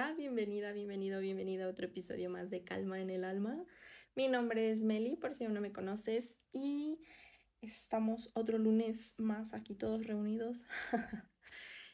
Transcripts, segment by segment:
Bienvenida, bienvenido, bienvenida a otro episodio más de Calma en el Alma. Mi nombre es Meli, por si aún no me conoces, y estamos otro lunes más aquí todos reunidos.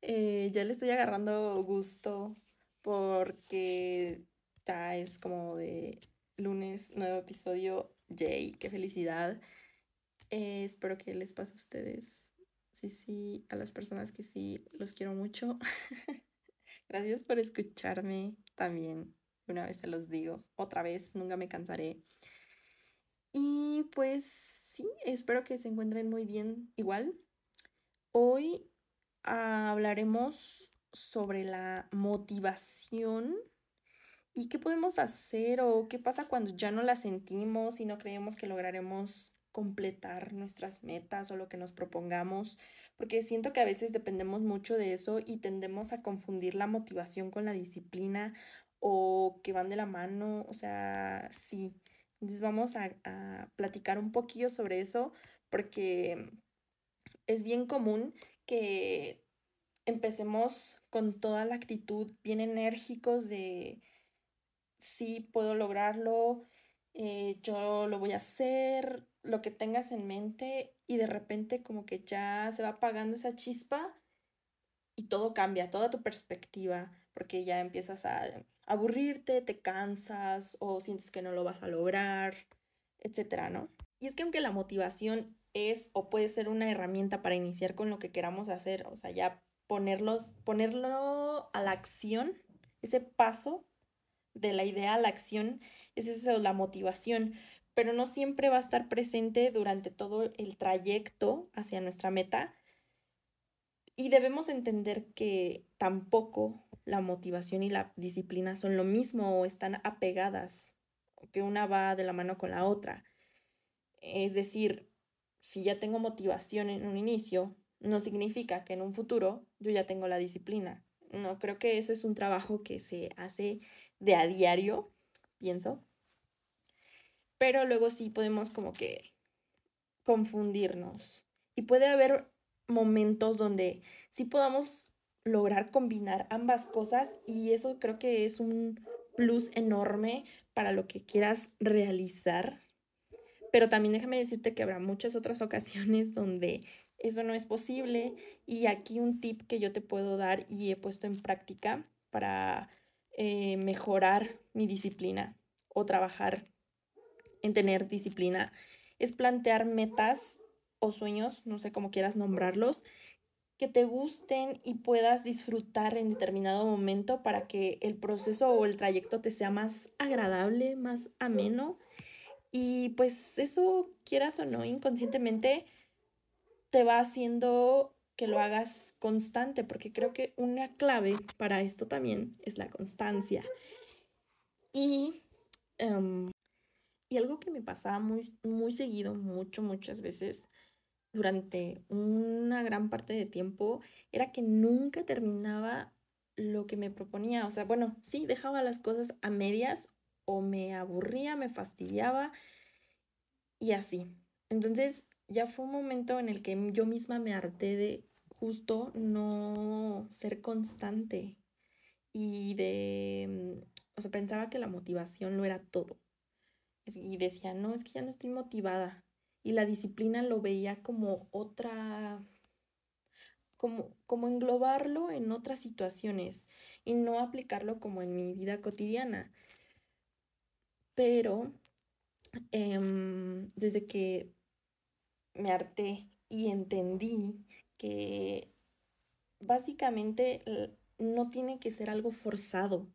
eh, ya le estoy agarrando gusto porque ya es como de lunes, nuevo episodio. Yay, qué felicidad. Eh, espero que les pase a ustedes. Sí, sí, a las personas que sí, los quiero mucho. Gracias por escucharme también. Una vez se los digo, otra vez, nunca me cansaré. Y pues sí, espero que se encuentren muy bien igual. Hoy hablaremos sobre la motivación y qué podemos hacer o qué pasa cuando ya no la sentimos y no creemos que lograremos completar nuestras metas o lo que nos propongamos, porque siento que a veces dependemos mucho de eso y tendemos a confundir la motivación con la disciplina o que van de la mano, o sea, sí. Entonces vamos a, platicar un poquillo sobre eso porque es bien común que empecemos con toda la actitud bien enérgicos de sí puedo lograrlo, eh, yo lo voy a hacer, lo que tengas en mente y de repente como que ya se va apagando esa chispa y todo cambia, toda tu perspectiva, porque ya empiezas a aburrirte, te cansas o sientes que no lo vas a lograr, etcétera, ¿no? Y es que aunque la motivación es o puede ser una herramienta para iniciar con lo que queramos hacer, o sea, ya ponerlos, ponerlo a la acción, ese paso de la idea a la acción, es eso, la motivación, pero no siempre va a estar presente durante todo el trayecto hacia nuestra meta. Y debemos entender que tampoco la motivación y la disciplina son lo mismo o están apegadas, que una va de la mano con la otra. Es decir, si ya tengo motivación en un inicio, no significa que en un futuro yo ya tengo la disciplina. No, creo que eso es un trabajo que se hace de a diario, pienso. Pero luego sí podemos como que confundirnos. Y puede haber momentos donde sí podamos lograr combinar ambas cosas y eso creo que es un plus enorme para lo que quieras realizar. Pero también déjame decirte que habrá muchas otras ocasiones donde eso no es posible y aquí un tip que yo te puedo dar y he puesto en práctica para eh, mejorar mi disciplina o trabajar en tener disciplina es plantear metas o sueños, no sé cómo quieras nombrarlos, que te gusten y puedas disfrutar en determinado momento para que el proceso o el trayecto te sea más agradable, más ameno. Y pues eso, quieras o no, inconscientemente te va haciendo que lo hagas constante, porque creo que una clave para esto también es la constancia. Y, em, y algo que me pasaba muy, muy seguido, mucho, muchas veces, durante una gran parte de tiempo, era que nunca terminaba lo que me proponía. O sea, bueno, sí, dejaba las cosas a medias o me aburría, me fastidiaba y así. Entonces, ya fue un momento en el que yo misma me harté de justo no ser constante y de, mm, o sea, pensaba que la motivación lo era todo. Y decía, no, es que ya no estoy motivada. Y la disciplina lo veía como otra, como, como englobarlo en otras situaciones y no aplicarlo como en mi vida cotidiana. Pero em, desde que me harté y entendí que básicamente no tiene que ser algo forzado.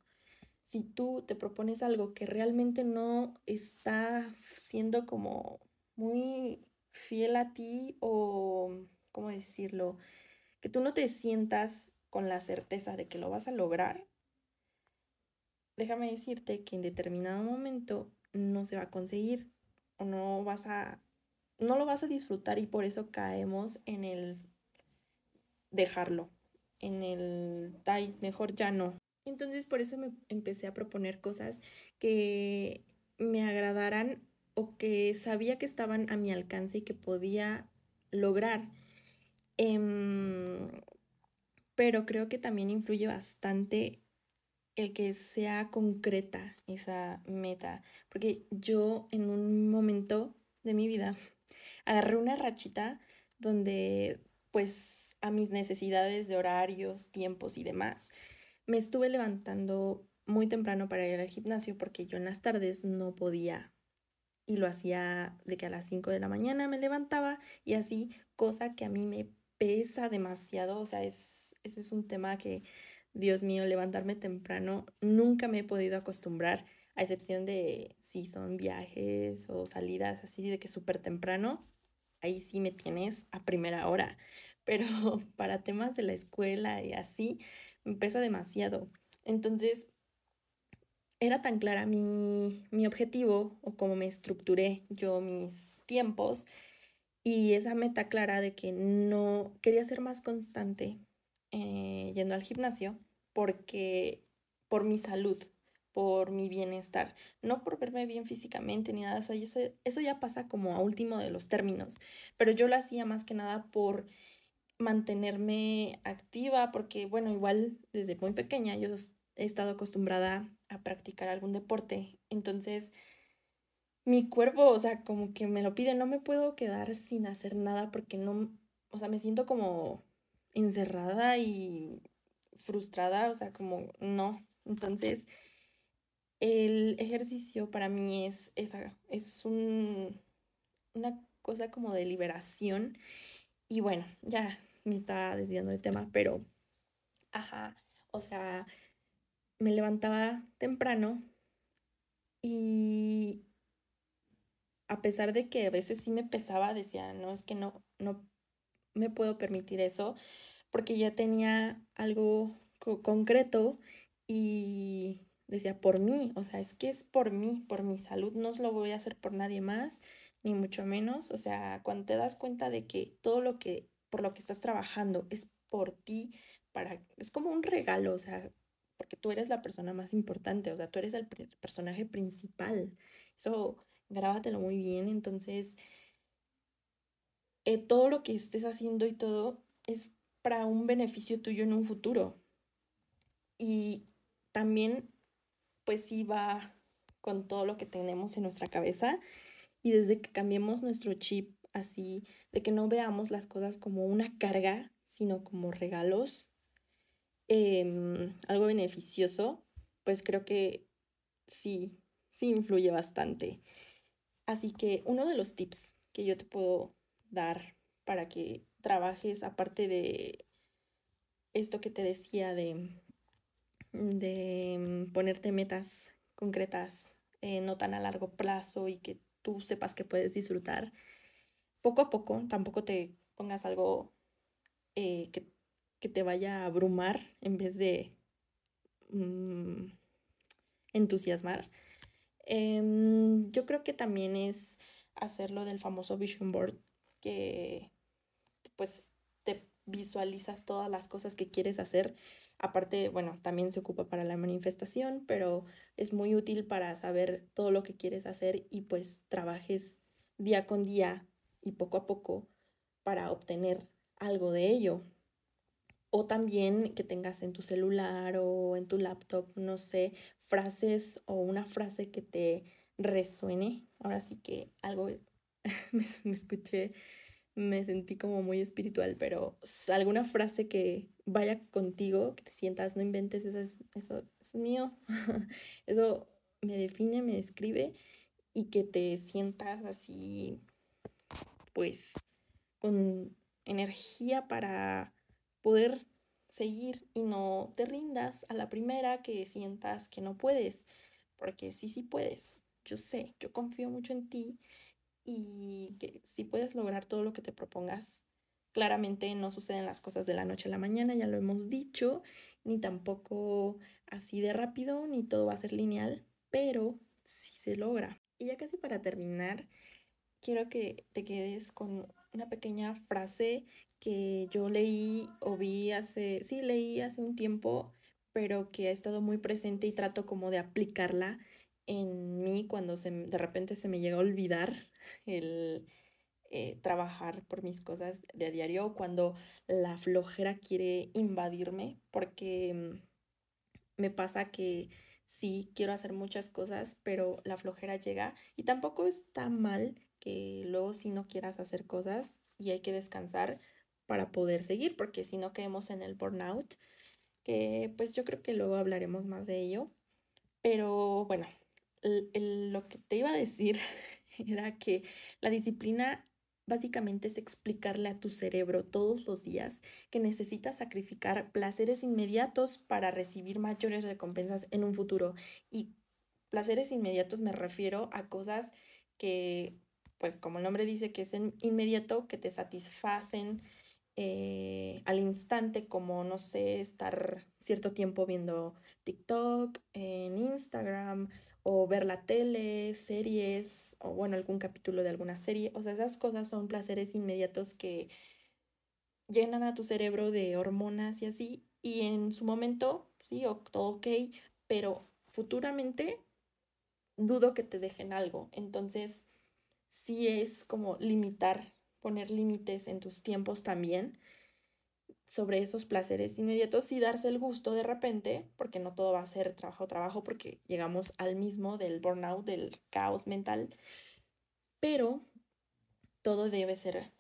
Si tú te propones algo que realmente no está siendo como muy fiel a ti o, ¿cómo decirlo? Que tú no te sientas con la certeza de que lo vas a lograr, déjame decirte que en determinado momento no se va a conseguir o no vas a no lo vas a disfrutar y por eso caemos en el dejarlo, en el, mejor ya no. Entonces por eso me empecé a proponer cosas que me agradaran o que sabía que estaban a mi alcance y que podía lograr. Em, pero creo que también influye bastante el que sea concreta esa meta, porque yo en un momento de mi vida agarré una rachita donde pues a mis necesidades de horarios, tiempos y demás, me estuve levantando muy temprano para ir al gimnasio porque yo en las tardes no podía y lo hacía de que a las 5 de la mañana me levantaba y así, cosa que a mí me pesa demasiado, o sea, es, ese es un tema que, Dios mío, levantarme temprano, nunca me he podido acostumbrar, a excepción de si son viajes o salidas así de que súper temprano, ahí sí me tienes a primera hora, pero para temas de la escuela y así, me pesa demasiado. Entonces, era tan clara mi, mi objetivo o cómo me estructuré yo mis tiempos y esa meta clara de que no quería ser más constante eh, yendo al gimnasio porque por mi salud, por mi bienestar, no por verme bien físicamente ni nada, eso, eso ya pasa como a último de los términos, pero yo lo hacía más que nada por mantenerme activa, porque bueno, igual desde muy pequeña yo he estado acostumbrada a practicar algún deporte, entonces mi cuerpo, o sea, como que me lo pide, no me puedo quedar sin hacer nada porque no, o sea, me siento como encerrada y frustrada, o sea, como no. Entonces, el ejercicio para mí es esa, es un, una cosa como de liberación. Y bueno, ya me estaba desviando de tema, pero, ajá, o sea, me levantaba temprano y a pesar de que a veces sí me pesaba, decía, no, es que no, no me puedo permitir eso, porque ya tenía algo concreto y decía, por mí, o sea, es que es por mí, por mi salud, no lo voy a hacer por nadie más, ni mucho menos, o sea, cuando te das cuenta de que todo lo que, por lo que estás trabajando es por ti, para, es como un regalo, o sea, porque tú eres la persona más importante, o sea, tú eres el personaje principal, eso grábatelo muy bien, entonces eh, todo lo que estés haciendo y todo es para un beneficio tuyo en un futuro. Y también, pues sí va con todo lo que tenemos en nuestra cabeza y desde que cambiemos nuestro chip así, de que no veamos las cosas como una carga, sino como regalos, em, algo beneficioso, pues creo que sí, sí influye bastante. Así que uno de los tips que yo te puedo dar para que trabajes, aparte de esto que te decía de, de ponerte metas concretas, eh, no tan a largo plazo y que tú sepas que puedes disfrutar, poco a poco, tampoco te pongas algo eh, que, te vaya a abrumar en vez de mm, entusiasmar Em, yo creo que también es hacerlo del famoso vision board, que pues te visualizas todas las cosas que quieres hacer. Aparte, bueno, también se ocupa para la manifestación, pero es muy útil para saber todo lo que quieres hacer y pues trabajes día con día y poco a poco para obtener algo de ello. O también que tengas en tu celular o en tu laptop, no sé, frases o una frase que te resuene. Ahora sí que algo me, escuché, me sentí como muy espiritual, pero alguna frase que vaya contigo, que te sientas, no inventes, eso es, eso es mío. eso me define, me describe y que te sientas así, pues, con energía para poder seguir y no te rindas a la primera que sientas que no puedes, porque sí, sí puedes. Yo sé, yo confío mucho en ti y que sí puedes lograr todo lo que te propongas. Claramente no suceden las cosas de la noche a la mañana, ya lo hemos dicho, ni tampoco así de rápido, ni todo va a ser lineal, pero sí se logra. Y ya casi para terminar, quiero que te quedes con una pequeña frase que yo leí o vi hace, sí, leí hace un tiempo, pero que ha estado muy presente y trato como de aplicarla en mí cuando se, de repente se me llega a olvidar el eh, trabajar por mis cosas de a diario, cuando la flojera quiere invadirme, porque me pasa que sí quiero hacer muchas cosas, pero la flojera llega y tampoco está mal que luego si no quieras hacer cosas y hay que descansar para poder seguir, porque si no quedemos en el burnout, que pues yo creo que luego hablaremos más de ello. Pero bueno, lo que te iba a decir era que la disciplina básicamente es explicarle a tu cerebro todos los días que necesitas sacrificar placeres inmediatos para recibir mayores recompensas en un futuro. Y placeres inmediatos me refiero a cosas que, pues como el nombre dice, que es inmediato, que te satisfacen eh, al instante, como, no sé, estar cierto tiempo viendo TikTok, en Instagram o ver la tele, series, o bueno, algún capítulo de alguna serie. O sea, esas cosas son placeres inmediatos que llenan a tu cerebro de hormonas y así. Y en su momento, sí, todo ok, pero futuramente dudo que te dejen algo. Entonces, sí es como limitar, poner límites en tus tiempos también sobre esos placeres inmediatos y darse el gusto de repente, porque no todo va a ser trabajo, trabajo, porque llegamos al mismo del burnout, del caos mental, pero todo debe ser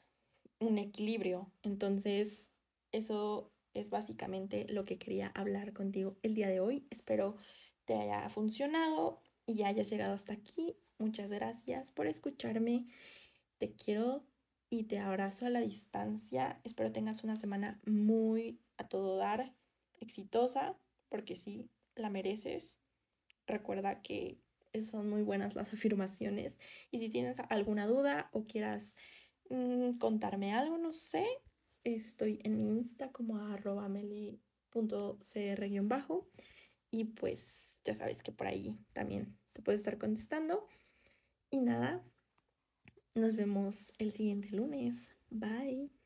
un equilibrio. Entonces, eso es básicamente lo que quería hablar contigo el día de hoy. Espero te haya funcionado y hayas llegado hasta aquí. Muchas gracias por escucharme. Te quiero y te abrazo a la distancia. Espero tengas una semana muy a todo dar, exitosa, porque sí, la mereces. Recuerda que son muy buenas las afirmaciones. Y si tienes alguna duda o quieras mm, contarme algo, no sé, estoy en mi Insta como arroba meli.cr-bajo. Y pues ya sabes que por ahí también te puedo estar contestando. Y nada, nos vemos el siguiente lunes. Bye.